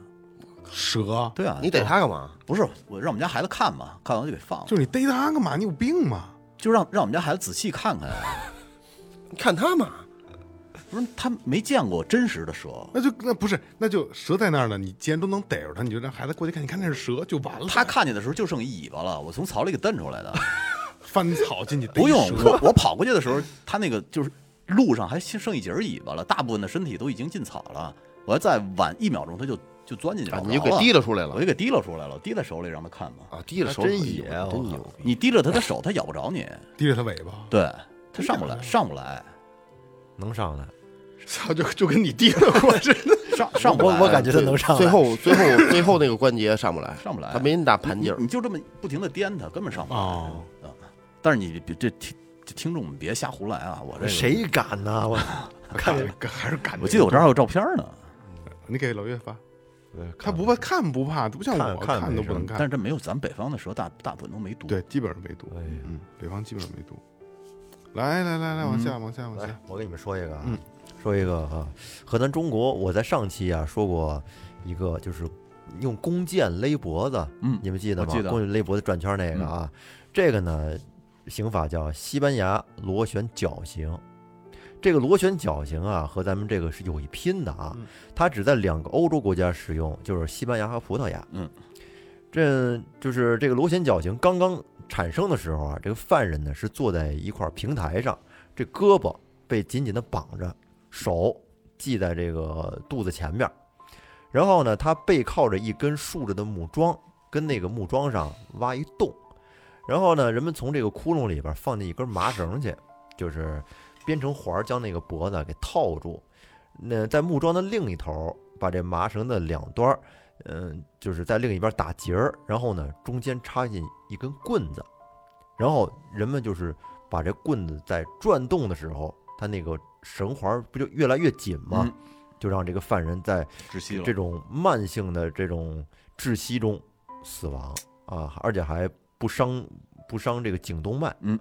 蛇，对啊，你逮它干嘛？不是我让我们家孩子看嘛，看完就给放了，就是你逮它干嘛？你有病吗？就让让我们家孩子仔细看看。你 看他嘛，不是他没见过真实的蛇，那就那不是，那就蛇在那儿呢。你既然都能逮着它，你就让孩子过去看，你看那是蛇就完了。他看见的时候就剩一尾巴了，我从草里给蹬出来的。翻草进去逮 不用我我跑过去的时候，他那个就是路上还剩一截尾巴了，大部分的身体都已经进草了。我要再晚一秒钟，他就就钻进去啊了，你就给提溜出来了我就给提溜出来了，提在手里让他看嘛。啊！提溜手真哎呦野啊真牛逼！你提着他的手，他咬不着你，提着他尾巴，对他上不来，上不来，能上来。操，就就跟你提了过似的。上上不来。我我感觉他能上来。最后最后 最后那个关节上不来，上不来他没那大盘劲儿你。就这么不停的颠他，根本上不来。哦啊但是你别这听这听众们别瞎胡来啊！我这个谁敢呢？我 看着还是敢。我记得我这儿还有照片呢，你给老岳发，呃他不怕看不怕，不像我看看看都不能看。但是这没有咱北方的蛇大大部分都没毒。对，基本上没毒。哎呀嗯，北方基本上没毒。来来来来，往下往下往下。，我给你们说一个啊，嗯说一个啊，和咱中国，我在上期啊说过一个，就是用弓箭勒脖子，嗯你们记得吗？记得嗯弓箭勒脖子转圈那个啊，这个呢，刑法叫西班牙螺旋绞刑。这个螺旋绞刑啊，和咱们这个是有一拼的啊，嗯。它只在两个欧洲国家使用，就是西班牙和葡萄牙。嗯，这就是这个螺旋绞刑刚刚产生的时候啊，这个犯人呢是坐在一块平台上，这胳膊被紧紧的绑着，手系在这个肚子前面，然后呢，他背靠着一根竖着的木桩，跟那个木桩上挖一洞，然后呢，人们从这个窟窿里边放进一根麻绳去，就是编成环儿将那个脖子给套住。那在木桩的另一头，把这麻绳的两端儿，嗯、就是在另一边打结儿，然后呢，中间插进一根棍子，然后人们就是把这棍子在转动的时候，它那个绳环儿不就越来越紧吗？嗯就让这个犯人在窒息。这种慢性的这种窒息中死亡啊，而且还不伤不伤这个颈动脉。嗯，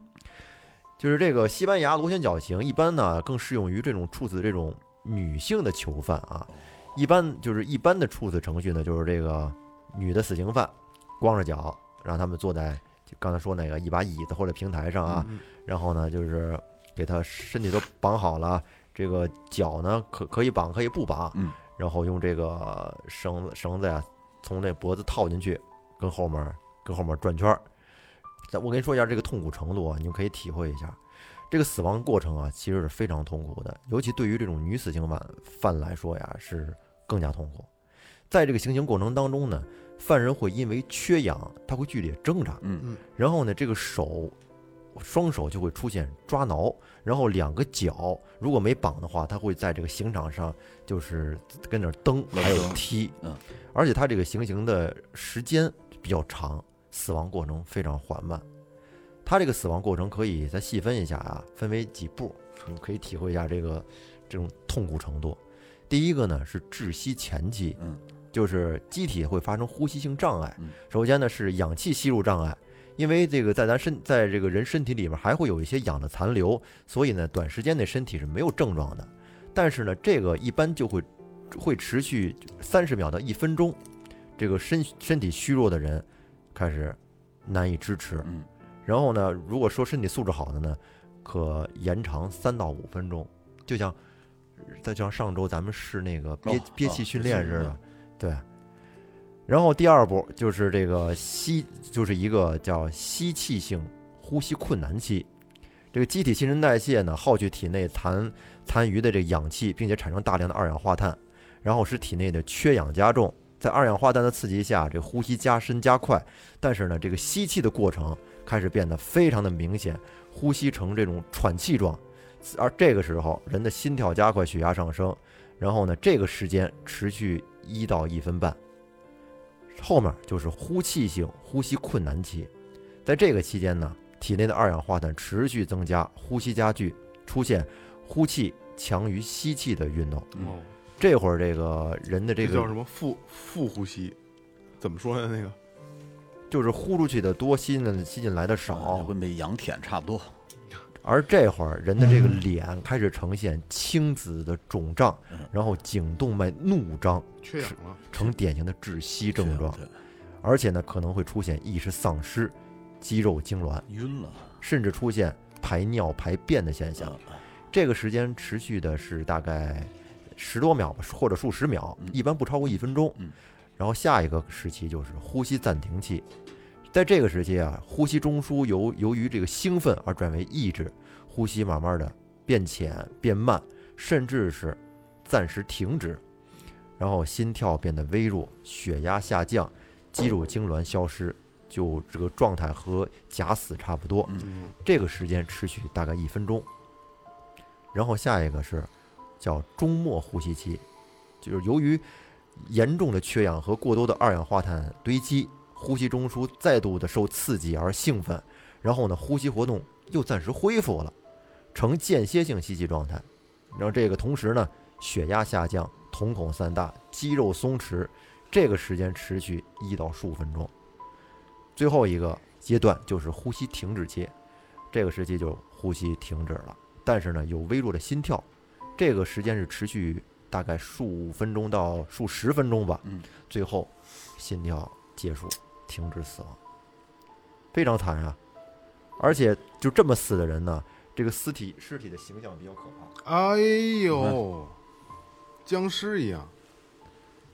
就是这个西班牙螺旋绞刑，一般呢更适用于这种处死这种女性的囚犯啊。一般就是一般的处死程序呢，就是这个女的死刑犯光着脚让他们坐在就刚才说那个一把椅子或者平台上啊，然后呢就是给他身体都绑好了，这个脚呢可可以绑可以不绑，嗯然后用这个绳子绳子呀从那脖子套进去，跟后面跟后面转圈儿。咱我跟你说一下这个痛苦程度啊，你们可以体会一下。这个死亡过程啊，其实是非常痛苦的，尤其对于这种女死刑犯犯来说呀，是更加痛苦。在这个行刑过程当中呢，犯人会因为缺氧，他会剧烈挣扎，嗯然后呢，这个手双手就会出现抓挠，然后两个脚如果没绑的话，他会在这个刑场上就是跟那儿蹬，还有踢，嗯，而且他这个行刑的时间比较长，死亡过程非常缓慢。他这个死亡过程可以再细分一下啊，分为几步，你可以体会一下这个这种痛苦程度。第一个呢是窒息前期，嗯，就是机体会发生呼吸性障碍嗯。首先呢是氧气吸入障碍，因为这个在咱身在这个人身体里面还会有一些氧的残留，所以呢短时间内身体是没有症状的。但是呢这个一般就会会持续三十秒到一分钟，这个身身体虚弱的人开始难以支持。嗯然后呢，如果说身体素质好的呢，可延长三到五分钟，就像再就像上周咱们试那个憋、哦憋哦气训练似是的，对。然后第二步就是这个吸，就是一个叫吸气性呼吸困难期。这个机体新陈代谢呢，耗去体内残残余的这个氧气，并且产生大量的二氧化碳，然后使体内的缺氧加重。在二氧化碳的刺激下，这呼吸加深加快，但是呢，这个吸气的过程开始变得非常的明显，呼吸成这种喘气状，而这个时候人的心跳加快，血压上升，然后呢，这个时间持续一到一分半，后面就是呼气性呼吸困难期，在这个期间呢，体内的二氧化碳持续增加，呼吸加剧，出现呼气强于吸气的运动。这会儿这个人的这个叫什么腹腹呼吸？怎么说呢？那个就是呼出去的多，吸进吸进来的哦少，跟被羊舔差不多。而这会儿人的这个脸开始呈现青紫的肿胀嗯，然后颈动脉怒张，缺氧了，呈典型的窒息症状，而且呢可能会出现意识丧失、肌肉痉挛，晕了。甚至出现排尿排便的现象。嗯这个时间持续的是大概十多秒吧，或者数十秒嗯，一般不超过一分钟嗯。然后下一个时期就是呼吸暂停期，在这个时期啊，呼吸中枢由由于这个兴奋而转为抑制，呼吸慢慢的变浅变慢，甚至是暂时停止，然后心跳变得微弱，血压下降，肌肉痉挛消失，就这个状态和假死差不多。嗯，这个时间持续大概一分钟。然后下一个是叫中末呼吸期，就是由于严重的缺氧和过多的二氧化碳堆积，呼吸中枢再度的受刺激而兴奋，然后呢，呼吸活动又暂时恢复了，呈间歇性吸气状态。然后这个同时呢，血压下降，瞳孔散大，肌肉松弛，这个时间持续一到十五分钟。最后一个阶段就是呼吸停止期，这个时期就呼吸停止了，但是呢有微弱的心跳，这个时间是持续大概数分钟到数十分钟吧，嗯，最后心跳结束，停止死亡，非常惨啊！而且就这么死的人呢，这个尸体尸体的形象比较可怕，哎呦，僵尸一样。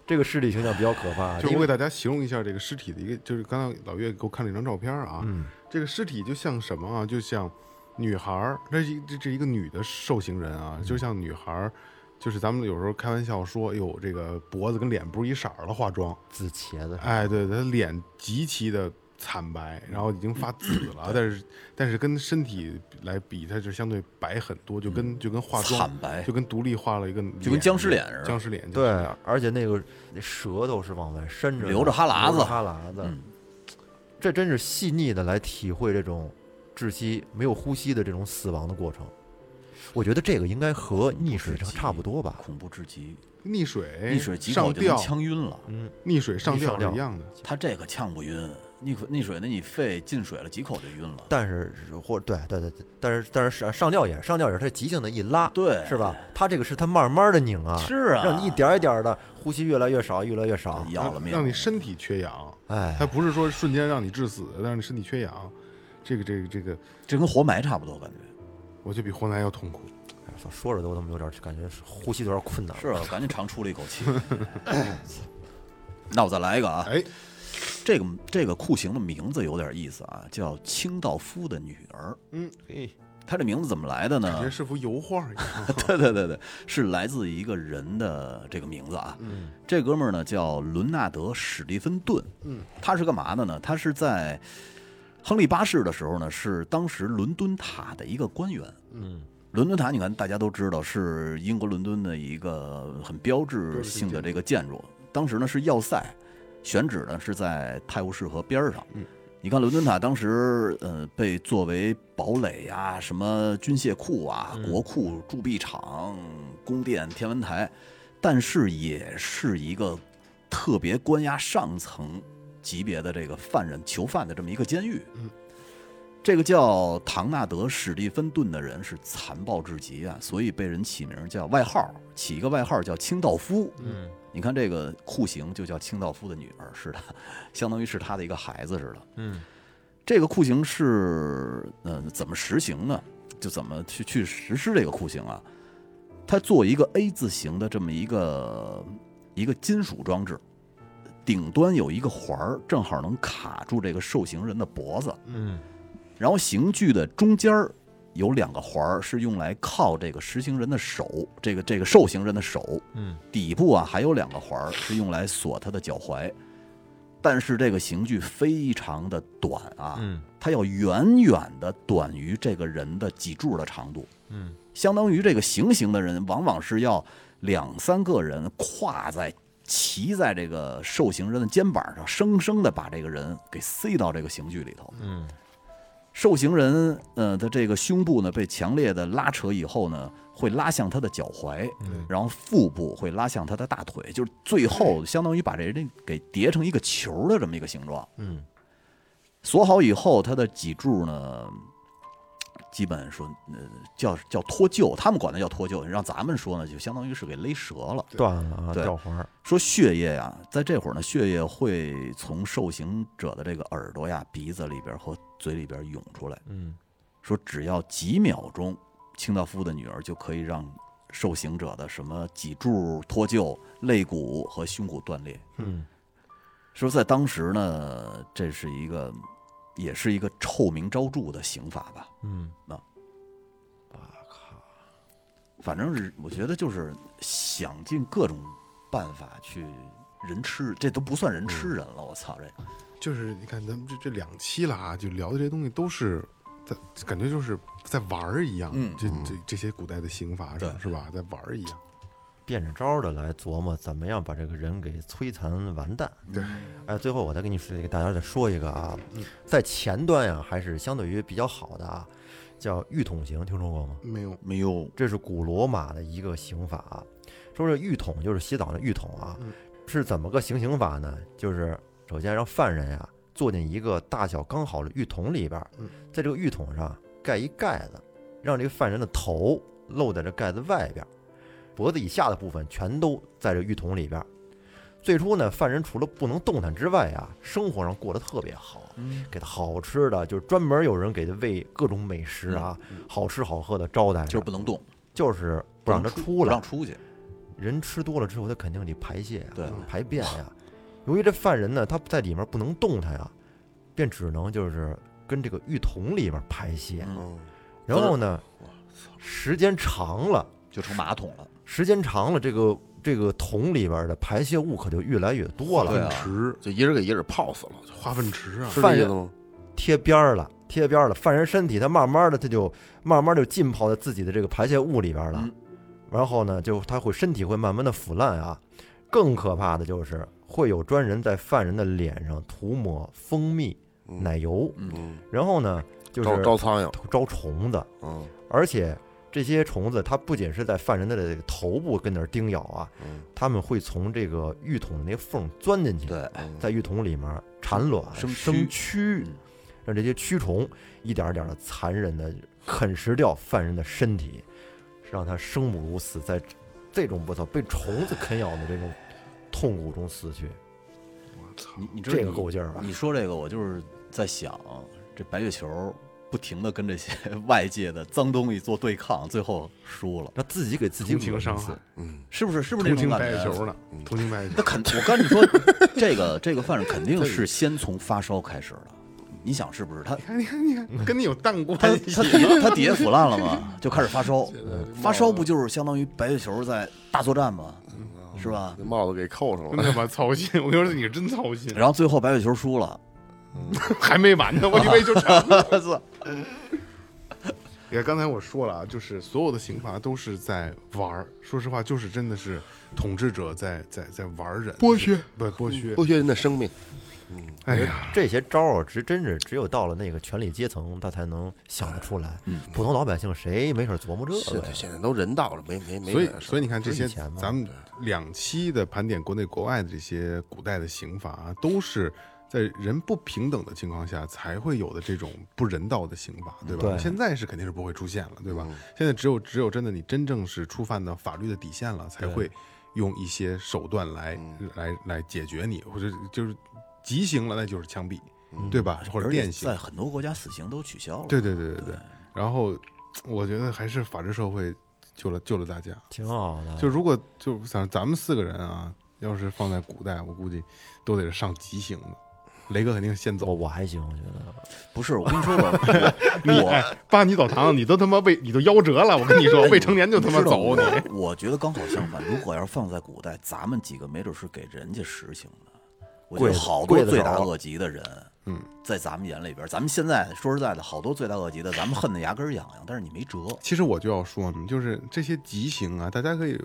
这个尸体形象比较可怕，因为就我给大家形容一下这个尸体的一个，就是刚才老岳给我看了一张照片啊，嗯这个尸体就像什么啊？就像女孩儿，这是一这这一个女的受刑人啊，就像女孩儿，就是咱们有时候开玩笑说，哎呦，这个脖子跟脸不是一色儿了，化妆，紫茄子，哎，对，她脸极其的惨白，然后已经发紫了，但是但是跟身体来比，她就相对白很多，就跟就跟化妆惨白。就跟独立化了一个，就跟僵尸脸似的。僵尸脸，对，而且那个那舌头是往外伸着的，流着哈喇子。哈喇子，嗯。这真是细腻的来体会这种窒息、没有呼吸的这种死亡的过程。我觉得这个应该和溺水差差不多吧。恐怖至极，溺水溺水几上吊口就能，呛晕了。嗯，溺水上吊是一样的。他这个呛不晕，溺水溺水那你肺进水了几口就晕了。但是或对对对对，但是但是上上吊也是上吊也是他急性的一拉，对是吧？他这个是他慢慢的拧啊，是啊，让你一点一点的呼吸越来越少，越来越少。要了命了，让你身体缺氧，哎他，不是说瞬间让你致死，让你身体缺氧，这个这个这个，这跟活埋差不多，感觉我就比活埋要痛苦。说说着都他妈有点感觉是呼吸都有点困难了。是啊，赶紧长出了一口气。那我再来一个啊，哎，这个这个酷刑的名字有点意思啊，叫清道夫的女儿。嗯，嘿，他这名字怎么来的呢感觉？是幅油画一样。对对对对，是来自一个人的这个名字啊。嗯，这哥们儿呢叫伦纳德·史蒂芬顿。嗯，他是干嘛的呢？他是在亨利八世的时候呢，是当时伦敦塔的一个官员。嗯，伦敦塔，你看大家都知道是英国伦敦的一个很标志性的这个建筑。当时呢是要塞，选址呢是在泰晤士河边上。嗯，你看伦敦塔当时呃被作为堡垒呀、什么军械库啊、国库、铸币厂、宫殿、天文台，但是也是一个特别关押上层级别的这个犯人囚犯的这么一个监狱。嗯。这个叫唐纳德·史蒂芬顿的人是残暴至极啊，所以被人起名叫外号，起一个外号叫清道夫。嗯，你看这个酷刑就叫清道夫的女儿似的，相当于是他的一个孩子似的。嗯，这个酷刑是呃怎么实行呢？就怎么去去实施这个酷刑啊？他做一个 A 字形的这么一个一个金属装置，顶端有一个环儿，正好能卡住这个受刑人的脖子。嗯，然后刑具的中间儿有两个环儿，是用来靠这个实行人的手，这个这个受刑人的手。嗯，底部啊还有两个环儿是用来锁他的脚踝。但是这个刑具非常的短啊，嗯，它要远远的短于这个人的脊柱的长度。嗯，相当于这个行刑的人往往是要两三个人跨在。骑在这个受刑人的肩膀上，生生的把这个人给塞到这个刑具里头。嗯，受刑人呃的这个胸部呢被强烈的拉扯以后呢，会拉向他的脚踝，然后腹部会拉向他的大腿，就是最后相当于把这人给叠成一个球的这么一个形状。嗯，锁好以后，他的脊柱呢，基本说呃叫叫脱臼，他们管它叫脱臼，让咱们说呢，就相当于是给勒折了。断了啊，对掉环。说血液呀，在这会儿呢，血液会从受刑者的这个耳朵呀、鼻子里边和嘴里边涌出来。嗯，说只要几秒钟，清道夫的女儿就可以让受刑者的什么脊柱脱臼、肋骨和胸骨断裂。嗯，说在当时呢，这是一个，也是一个臭名昭著的刑法吧。嗯，反正是我觉得就是想尽各种办法去人吃，这都不算人吃人了。我操，这。个就是你看咱们这这两期了啊，就聊的这些东西都是在感觉就是在玩儿一样，嗯这这这些古代的刑罚对。上是吧，在玩儿一样。变着招儿的来琢磨怎么样把这个人给摧残完蛋。对，哎，最后我再给你说，给大家再说一个啊，在前端呀、还是相对于比较好的啊，叫浴桶刑，听说过吗？没有，没有，这是古罗马的一个刑法啊。说这浴桶就是洗澡的浴桶啊，是怎么个行刑法呢？就是首先让犯人呀、坐进一个大小刚好的浴桶里边在这个浴桶上盖一盖子，让这个犯人的头露在这盖子外边儿，脖子以下的部分全都在这浴桶里边。最初呢，犯人除了不能动弹之外啊，生活上过得特别好，给他好吃的，就是专门有人给他喂各种美食啊，好吃好喝的招待着，就是不能动，就是不让他出来不让。出去。人吃多了之后，他肯定得排泄呀、对排便呀。由于这犯人呢，他在里面不能动弹呀，便只能就是跟这个浴桶里面排泄。然后呢，时间长了，就成马桶了。时间长了，这个这个桶里边的排泄物可就越来越多了，对啊池。就一人给一人泡死了，就化粪池啊，是这意思吗？贴边儿了，贴边儿了。犯人身体他慢慢的他就慢慢就浸泡在自己的这个排泄物里边了，嗯。然后呢，就他会身体会慢慢的腐烂啊。更可怕的就是会有专人在犯人的脸上涂抹蜂蜜、嗯。奶油，嗯，然后呢就是招招苍蝇，招虫子，嗯。而且这些虫子它不仅是在犯人的这个头部跟那儿叮咬啊，嗯。他们会从这个浴桶的那个缝钻进去，在浴桶里面产卵、生生蛆。蛆，让这些蛆虫一点儿点的残忍的啃食掉犯人的身体，让他生不如死，在这种我操被虫子啃咬的这种痛苦中死去。你你这个够劲儿吧？你说这个，我就是在想，这白月球不停的跟这些 外界的脏东西做对抗，最后输了，他自己给自己同情恶心死伤害，是不是？是不是同情这种感觉？白月球呢，同情白月球那。肯，我跟你说，这个这个犯人肯定是先从发烧开始的。你想是不是？他看，你看，你看，跟你有淡关他系他底他底下腐烂了嘛，就开始发烧。发烧不就是相当于白血球在大作战吗？是吧？这帽子给扣上了。真他妈操心！我跟你说，你是真操心，然后最后白血球输了，还没完呢，我以为就成了。你看，刚才我说了啊，就是所有的刑罚都是在玩儿。说实话，就是真的是统治者在在在玩人，剥削，不剥削。剥削人的生命，嗯哎呀，这些招儿只真是只有到了那个权力阶层，他才能想得出来。普通老百姓谁没事儿琢磨这个呀？现在现在都人道了，没没没所以所以你看这些咱们两期的盘点国内国外的这些古代的刑罚啊，都是在人不平等的情况下才会有的这种不人道的刑罚，对吧？对现在是肯定是不会出现了，对吧？现在只有只有真的你真正是触犯到法律的底线了，才会用一些手段来来来解决你，或者就是极刑了，那就是枪毙，对吧？或者电刑在，很多国家死刑都取消了。对对对对对。然后我觉得还是法治社会救了救了大家。挺好的。就如果就想咱们四个人啊，要是放在古代，我估计都得是上极刑的。雷哥肯定先走，我还行，我觉得不是我跟你说吧，我哎，扒你澡堂，你都他妈未你都夭折了，我跟你说，未成年就他妈走你。我我觉得刚好相反，如果要是放在古代，咱们几个没准是给人家实行的。我觉得好多罪大恶极的人，嗯，在咱们眼里边，咱们现在说实在的，好多罪大恶极的，咱们恨得牙根痒痒，但是你没辙。其实我就要说呢，就是这些极刑啊，大家可以，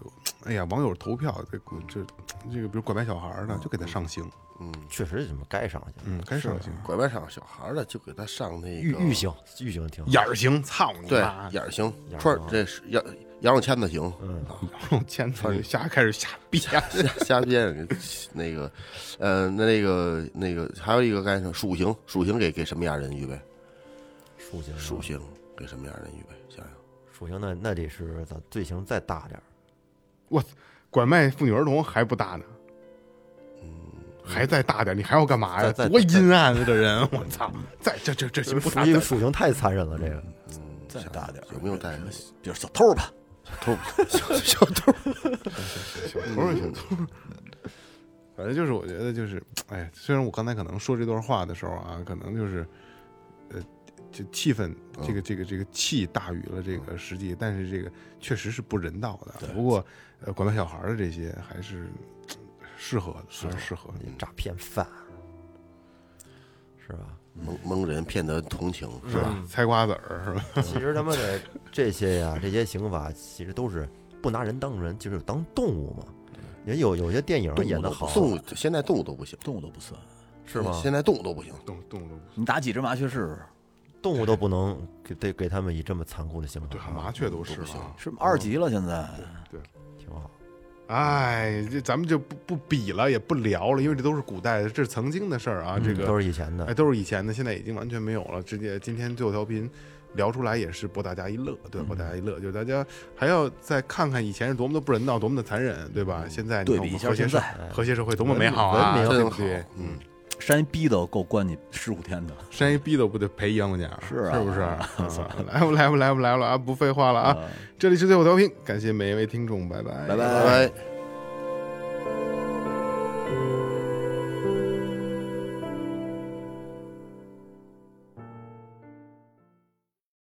哎呀，网友投票，这这这个，比如拐卖小孩的，就给他上刑，嗯确实怎么该上刑。嗯，该上刑。拐卖上小孩儿的就给他上那个狱狱刑，狱刑挺好眼儿刑，操你妈！眼儿刑眼儿刑串儿这是羊羊肉签子行，嗯啊，用签子瞎开始瞎逼啊！瞎瞎编 那个，呃，那那个那个还有一个该说属性，属性给给什么样人预备？属性，属性给什么样人预备？想想，属性那那得是咱罪行再大点儿。我拐卖妇女儿童还不大呢，嗯还再大点，你还要干嘛呀？多阴暗啊！这人，我操！再这这这行不大属，性属刑太残忍了，这个再大点儿有没有带比如小偷吧，偷小 小偷？小偷儿小偷。反正就是，我觉得就是，哎，虽然我刚才可能说这段话的时候啊，可能就是，呃，就气氛，这个这个这个气大于了这个实际，但是这个确实是不人道的。不过，呃，拐卖小孩的这些还是适合的，还是适合。诈骗犯，是吧？蒙蒙人骗得同情是吧？嗯猜瓜子儿是吧？其实他妈的这些呀，这些刑法其实都是不拿人当人，就是当动物嘛。也有有些电影演的好，动物现在动物都不行，动物都不算。是吗？现在动物都不行，动动动，你打几只麻雀试试？动物都不能给得给他们以这么残酷的刑对，罚，麻雀都是不行啊。是二级了，现在对挺好。哎，这咱们就不不比了，也不聊了，因为这都是古代的，这是曾经的事儿啊。这个都是以前的哎，，都是以前的，现在已经完全没有了。直接今天最后调频聊出来也是博大家一乐，对，博大家一乐，就是大家还要再看看以前是多么的不人道，多么的残忍，对吧？现在你看我们和谐社会和谐社会多么美好啊，文明对？嗯，山一逼都够关你十五天的。扇一逼都不得赔一万块钱，是啊是不是？啊来吧来吧来吧来了啊！不废话了啊！这里是最后调频，感谢每一位听众，拜拜，拜拜拜拜。